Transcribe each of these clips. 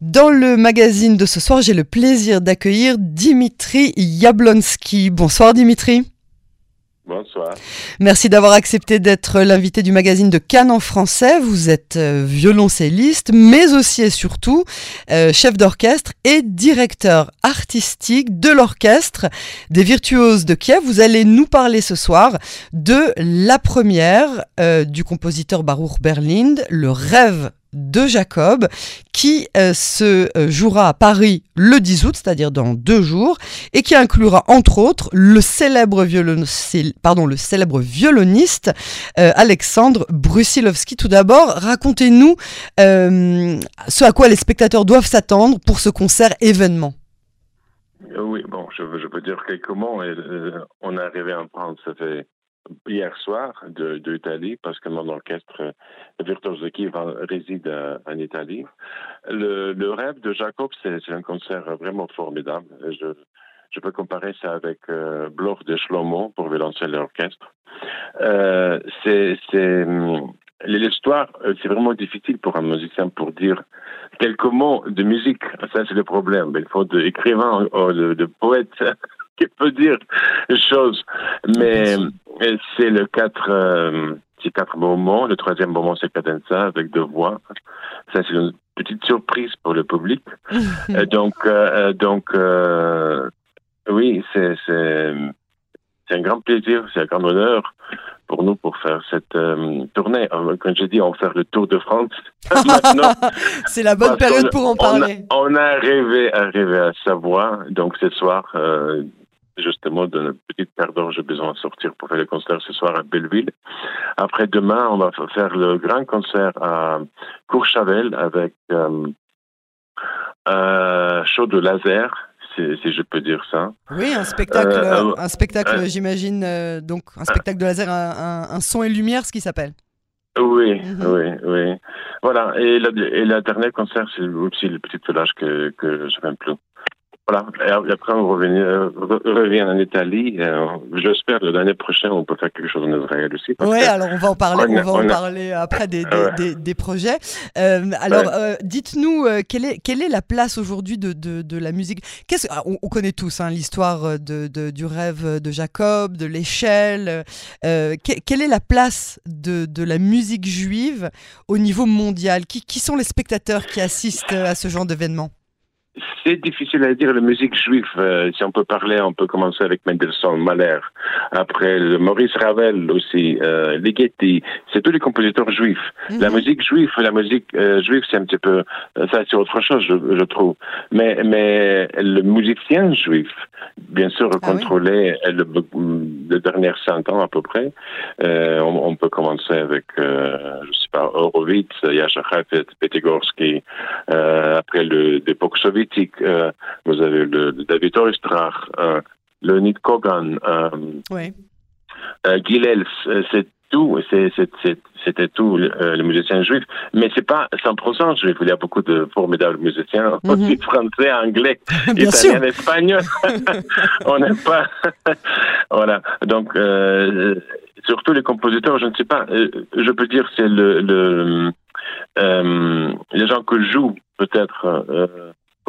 Dans le magazine de ce soir, j'ai le plaisir d'accueillir Dimitri Yablonski. Bonsoir Dimitri. Bonsoir. Merci d'avoir accepté d'être l'invité du magazine de Cannes en français. Vous êtes euh, violoncelliste, mais aussi et surtout euh, chef d'orchestre et directeur artistique de l'orchestre des Virtuoses de Kiev. Vous allez nous parler ce soir de la première euh, du compositeur Baruch Berlind, Le rêve de Jacob, qui euh, se euh, jouera à Paris le 10 août, c'est-à-dire dans deux jours, et qui inclura entre autres le célèbre, pardon, le célèbre violoniste euh, Alexandre Brusilovski. Tout d'abord, racontez-nous ce à quoi les spectateurs doivent s'attendre pour ce concert événement. Oui, bon, je, je peux dire quelques mots. on est arrivé en France, ça fait hier soir de, d'Italie, parce que mon orchestre Virtuose de Kiev réside euh, en Italie. Le, rêve de Jacob, c'est, un concert vraiment formidable. Je, peux comparer ça avec euh, Bloch de Shlomo pour violoncelle et orchestre. Euh, hum, l'histoire, euh, c'est vraiment difficile pour un musicien pour dire quelques mots de musique. Ça, c'est le problème. Il faut de écrivain, de, de poète qui peut dire des choses. Mais c'est le quatre, euh, c'est quatre moments. Le troisième moment, c'est cadenza avec deux voix. Ça, c'est une petite surprise pour le public. Euh, donc, euh, donc, oui, c'est, c'est, c'est un grand plaisir, c'est un grand honneur pour nous pour faire cette tournée. Quand je dis on va faire le tour de France, c'est la bonne période pour en parler. On a, rêvé, arrivé à Savoie, donc ce soir, justement d'une petite d'or, j'ai besoin de sortir pour faire le concert ce soir à Belleville. Après demain, on va faire le grand concert à Courchavel avec euh, un show de laser, si, je peux dire ça. Oui, un spectacle, euh, un spectacle, euh, j'imagine, donc un spectacle de laser, un, son et lumière, ce qui s'appelle. Oui, mhm. oui, oui. Voilà. Et, le dernier concert, c'est aussi le petit village que, que je n'aime plus. Voilà. Et après, on revient, euh, revient en Italie. Euh, j'espère que l'année prochaine, on peut faire quelque chose en Israël aussi. Oui, alors on va en parler, on, va en parler après des, des, des, projets. Euh, alors, dites-nous, quelle, est, quelle est la place aujourd'hui de, de, de, la musique? Qu'est-ce, ah, on, connaît tous hein, l'histoire de, de, du rêve de Jacob, de l'échelle. quelle est la place de, de la musique juive au niveau mondial? Qui, qui sont les spectateurs qui assistent à ce genre d'événement? C'est difficile à dire. La musique juive, euh, si on peut parler, on peut commencer avec Mendelssohn, Mahler. Après, Maurice Ravel aussi, euh, Ligeti. C'est tous les compositeurs juifs. La mhm. musique juive, la musique euh, juive, c'est un petit peu, euh, ça c'est autre chose, je, je, trouve. Mais, mais le musicien juif, bien sûr, ah contrôlé le, le dernier 100 ans à peu près. Euh, on, on, peut commencer avec, je sais pas, Horowitz, Yasha Khafet, Petigorsky, après l'époque soviétique. Euh, vous avez le, David Oistrakh, euh, Leonid Kogan, euh, oui. Gilels, c'est tout, c'était tout les musiciens juifs, mais c'est pas 100% juif. Il y a beaucoup de formidables musiciens, mhm. aussi français, anglais, italiens, espagnols. On n'est pas, voilà. Donc surtout les compositeurs, je ne sais pas. je peux dire c'est le, le les gens que jouent peut-être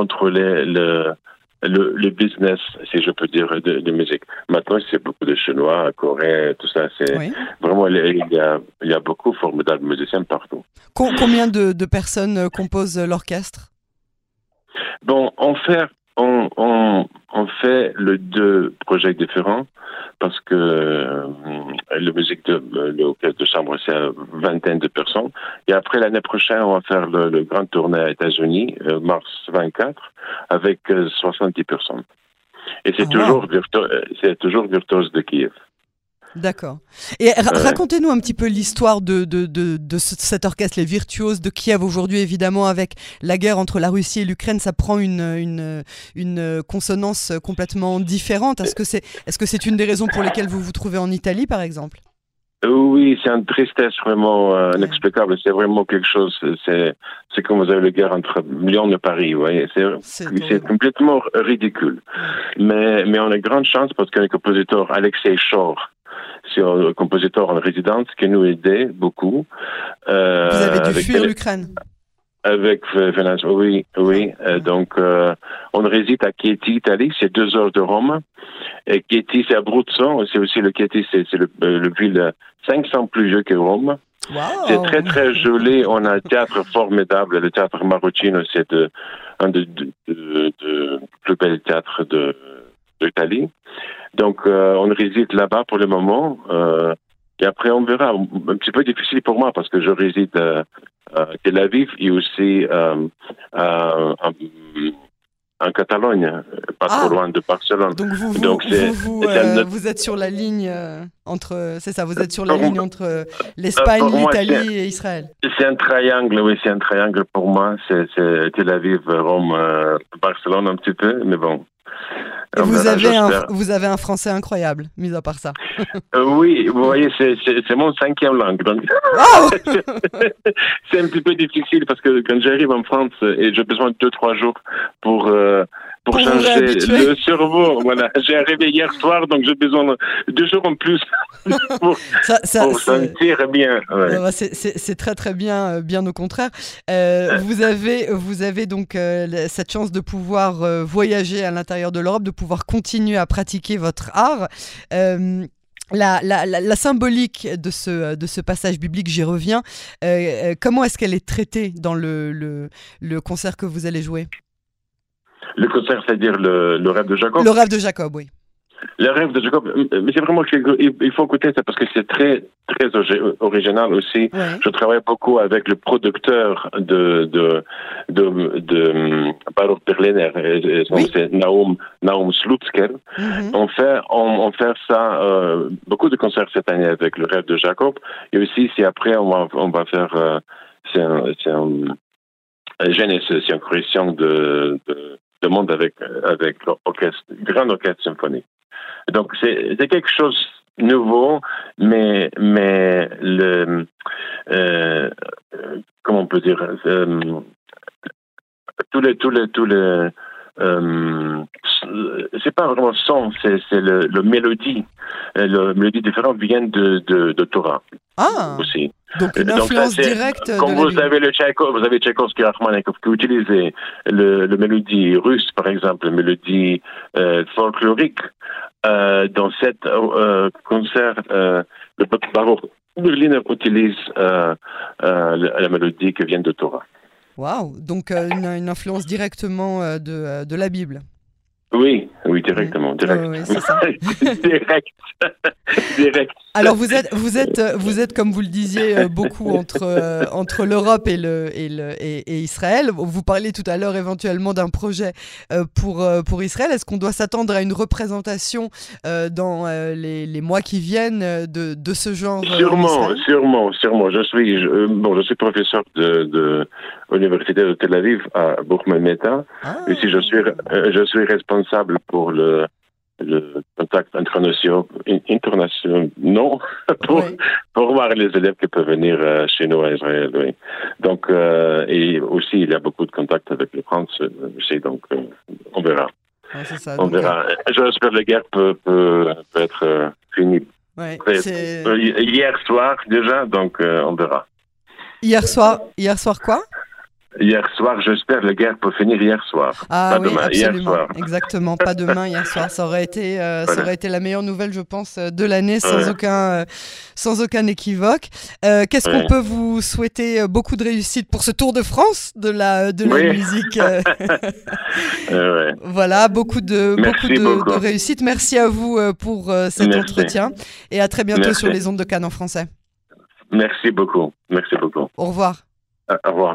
contrôler le, le, business, si je peux dire, de, musique. Maintenant, c'est beaucoup de Chinois, Coréens, tout ça. C'est vraiment il y, a, il y a beaucoup de formidables musiciens partout. Combien de, de personnes composent l'orchestre? Bon, on fait on, on, on fait le deux projets différents parce que euh, la musique de l'orchestre de chambre, c'est une vingtaine de personnes. Et après, l'année prochaine, on va faire le, grand tournée aux États-Unis, euh, mars 24, avec 70 euh, personnes. Et c'est ah, toujours, c'est toujours virtuose de Kiev. D'accord. Et racontez-nous un petit peu l'histoire de, de, de, de, cet orchestre, les virtuoses de Kiev aujourd'hui, évidemment, avec la guerre entre la Russie et l'Ukraine, ça prend une, une, une, consonance complètement différente. Est-ce que c'est est -ce c'est une des raisons pour lesquelles vous vous trouvez en Italie, par exemple? Oui, c'est une tristesse vraiment euh, inexplicable. C'est vraiment quelque chose. C'est, c'est comme vous avez la guerre entre Lyon et Paris. Vous voyez, c'est, complètement ridicule. Mais, mais on a grande chance parce que le compositeur Alexei Shor, c'est un compositeur en résidence qui nous aidait beaucoup. Euh, Vous avez dû fuir l'Ukraine Avec Venise, oui, oui. donc, on réside à Chieti, Italie, c'est deux heures de Rome. Et Chieti, c'est Abruzzo, c'est aussi le Chieti, c'est le, le ville 500 plus vieux que Rome. C'est très, très joli. On a un théâtre formidable. Le théâtre Marocchino, c'est un des de, plus bels théâtres d'Italie. Donc, euh, on réside là-bas pour le moment. Euh, et après, on verra. Un petit peu difficile pour moi parce que je réside euh, à Tel Aviv et aussi à, en Catalogne, pas trop ah. loin de Barcelone. Donc vous, vous, Donc vous, euh, vous, êtes sur la ligne euh, entre, c'est ça, vous êtes sur la ligne entre euh, l'Espagne, l'Italie et Israël. C'est un triangle, oui, c'est un triangle pour moi. C'est Tel Aviv, Rome, Barcelone un petit peu, mais bon. Et vous, avez un, vous avez un français incroyable, mis à part ça. Euh, oui, vous voyez, c'est mon cinquième langue. Donc, c'est un petit peu difficile parce que quand j'arrive en France et j'ai besoin de deux, trois jours pour, euh, pour, changer le cerveau. Voilà, j'ai arrivé hier soir, donc j'ai besoin de deux jours en plus pour, ça, sentir bien. C'est très très bien, euh, bien au contraire. Euh, vous avez vous avez donc euh, cette chance de pouvoir voyager à l'intérieur de l'Europe, de pouvoir continuer à pratiquer votre art. La, la, la, symbolique de ce, de ce passage biblique, j'y reviens. comment est-ce qu'elle est traitée dans le, le, le concert que vous allez jouer? Le concert, c'est-à-dire le, le, rêve de Jacob? Le rêve de Jacob, oui. Le rêve de Jacob, euh, mais c'est vraiment il faut écouter ça parce que c'est très très original aussi. Je travaille beaucoup avec le producteur de de de, de Baruch Berliner, c'est Naum Naum Slutzker. Mm-hmm. On fait on, on fait ça euh, beaucoup de concerts cette année avec le rêve de Jacob et aussi si après on va on va faire euh, c'est un, c'est un Genèse, c'est une correction de, de de monde avec, avec l'orchestre, grand orchestre symphonique. Donc, c'est quelque chose nouveau, mais, mais le, euh, comment on peut dire, euh, tous les, tous les, tous les, euh, c'est pas vraiment son, c'est le, le, mélodie. Le mélodie différente vient de, de, de Torah. Ah. Aussi. Donc une influence directe. Comme vous, avez le Tchaïkov, vous avez Tchaïkovski Rachmaninov qui utilise le, le mélodie russe, par exemple, la mélodie euh, folklorique. Euh, dans cet euh, concert, euh, le baroque Berliner utilise euh, euh, la, mélodie qui vient de Torah. Waouh Donc une, une, influence directement de, de la Bible. Oui, oui, directement, direct. Oui, ça. direct, direct. Alors vous êtes, vous êtes, vous êtes comme vous le disiez euh, beaucoup entre euh, entre l'Europe et le et le et, Israël. Vous parliez tout à l'heure éventuellement d'un projet euh, pour pour Israël. Est-ce qu'on doit s'attendre à une représentation dans les, les, mois qui viennent de, de ce genre Sûrement, sûrement, sûrement. Je suis bon, je suis professeur de, de l'université de Tel Aviv à Bourg-Meta. Ah. Ici, je suis je suis responsable pour le le contact international, non, pour, pour voir les élèves qui peuvent venir euh, chez nous à Israël. Oui. Donc, euh, et aussi, il y a beaucoup de contacts avec le France aussi, euh, donc on verra. ça, on verra. J'espère que la guerre peut, peut, peut être finie. Ouais, hier soir déjà, donc on verra. Hier soir, hier soir quoi? Hier soir, j'espère, la guerre peut finir hier soir. Ah pas oui, demain, absolument. Hier soir. Exactement, pas demain, hier soir. Ça aurait été, euh, ça aurait été la meilleure nouvelle, je pense, euh, de l'année, sans aucun, euh, sans aucun équivoque. Euh, Qu'est-ce qu'on peut vous souhaiter Beaucoup de réussite pour ce Tour de France de la, de la oui. musique. ouais. Voilà, beaucoup de, beaucoup de, beaucoup de, réussite. Merci à vous pour cet Merci. entretien et à très bientôt Merci. sur les ondes de Cannes en français. Merci beaucoup. Merci beaucoup. Au revoir. Au revoir.